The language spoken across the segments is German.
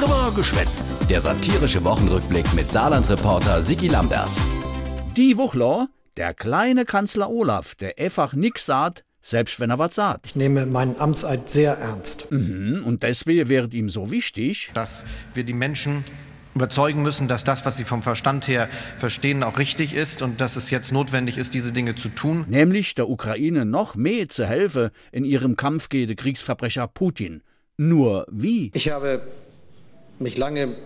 Drüber geschwätzt. Der satirische Wochenrückblick mit Saarland-Reporter Sigi Lambert. Die Wuchler, der kleine Kanzler Olaf, der einfach nix sagt, selbst wenn er was sagt. Ich nehme meinen Amtseid sehr ernst. Mhm, und deswegen wäre ihm so wichtig, dass wir die Menschen überzeugen müssen, dass das, was sie vom Verstand her verstehen, auch richtig ist und dass es jetzt notwendig ist, diese Dinge zu tun. nämlich der Ukraine noch mehr zu helfen in ihrem Kampf gegen den Kriegsverbrecher Putin. Nur wie? Ich habe mich lange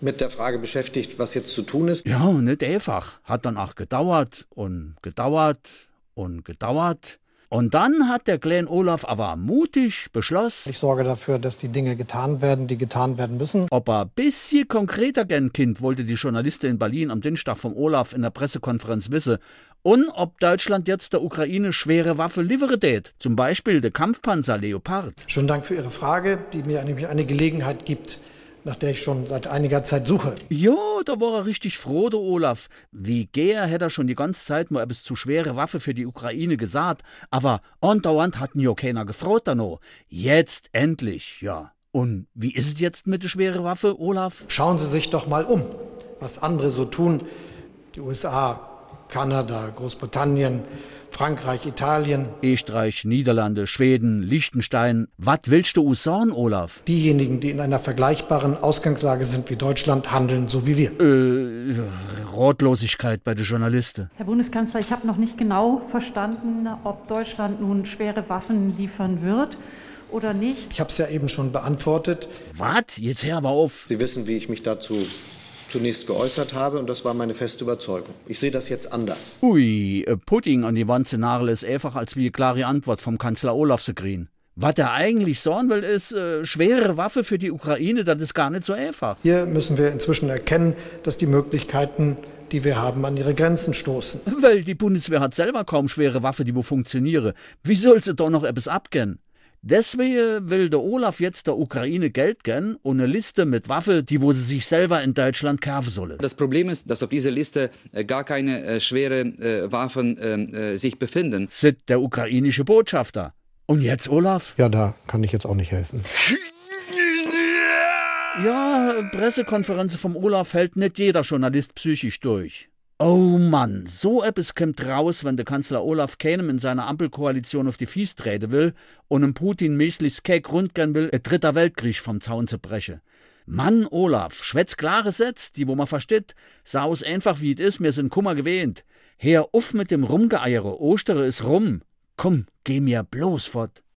mit der Frage beschäftigt, was jetzt zu tun ist. Ja, nicht einfach. Hat dann auch gedauert und gedauert und gedauert. Und dann hat der kleine Olaf aber mutig beschlossen, Ich sorge dafür, dass die Dinge getan werden, die getan werden müssen. ob er bisschen konkreter gern Kind, wollte die Journalistin in Berlin am Dienstag vom Olaf in der Pressekonferenz wissen. Und ob Deutschland jetzt der Ukraine schwere Waffe liefere tät. Zum Beispiel der Kampfpanzer Leopard. Schönen Dank für Ihre Frage, die mir eine Gelegenheit gibt, nach der ich schon seit einiger Zeit suche. Jo, da war er richtig froh, der Olaf. Wie gär hätte er schon die ganze Zeit mal etwas zu schwere Waffe für die Ukraine gesagt, aber andauernd hatten jo keiner gefroht da no. Jetzt endlich, ja. Und wie ist es jetzt mit der schwere Waffe, Olaf? Schauen Sie sich doch mal um, was andere so tun. Die USA, Kanada, Großbritannien, Frankreich, Italien. Österreich, Niederlande, Schweden, Liechtenstein. Was willst du sagen, Olaf? Diejenigen, die in einer vergleichbaren Ausgangslage sind wie Deutschland, handeln so wie wir. Äh, Rotlosigkeit bei den Journalisten. Herr Bundeskanzler, ich habe noch nicht genau verstanden, ob Deutschland nun schwere Waffen liefern wird oder nicht. Ich habe es ja eben schon beantwortet. Was? Jetzt hör aber auf. Sie wissen, wie ich mich dazu zunächst geäußert habe, und das war meine feste Überzeugung. Ich sehe das jetzt anders. Ui, äh, Pudding an die Wand Szenario ist einfach als wie eine klare Antwort vom Kanzler Olaf zu kriegen. Was er eigentlich sagen will, ist, äh, schwere Waffe für die Ukraine, das ist gar nicht so einfach. Hier müssen wir inzwischen erkennen, dass die Möglichkeiten, die wir haben, an ihre Grenzen stoßen. Weil die Bundeswehr hat selber kaum schwere Waffe, die wo funktioniere. Wie soll sie doch noch etwas abgehen? Deswegen will der Olaf jetzt der Ukraine Geld geben und eine Liste mit Waffe, die wo sie sich selber in Deutschland kaufen sollen. Das Problem ist, dass auf dieser Liste äh, gar keine äh, schwere äh, Waffen ähm, äh, sich befinden. Sit der ukrainische Botschafter. Und jetzt, Olaf? Ja, da kann ich jetzt auch nicht helfen. Ja, Pressekonferenzen vom Olaf hält nicht jeder Journalist psychisch durch. Oh Mann, so etwas kommt raus, wenn der Kanzler Olaf keinem in seiner Ampelkoalition auf die Fies treten will und dem Putin mäßigst keck rundgern will, ein dritter Weltkrieg vom Zaun zu brechen. Mann, Olaf, schwätz klare Sätze, die wo man versteht, sah aus einfach wie es ist, mir sind Kummer gewähnt. Hör auf mit dem Rumgeeiere, Ostere ist rum. Komm, geh mir bloß fort.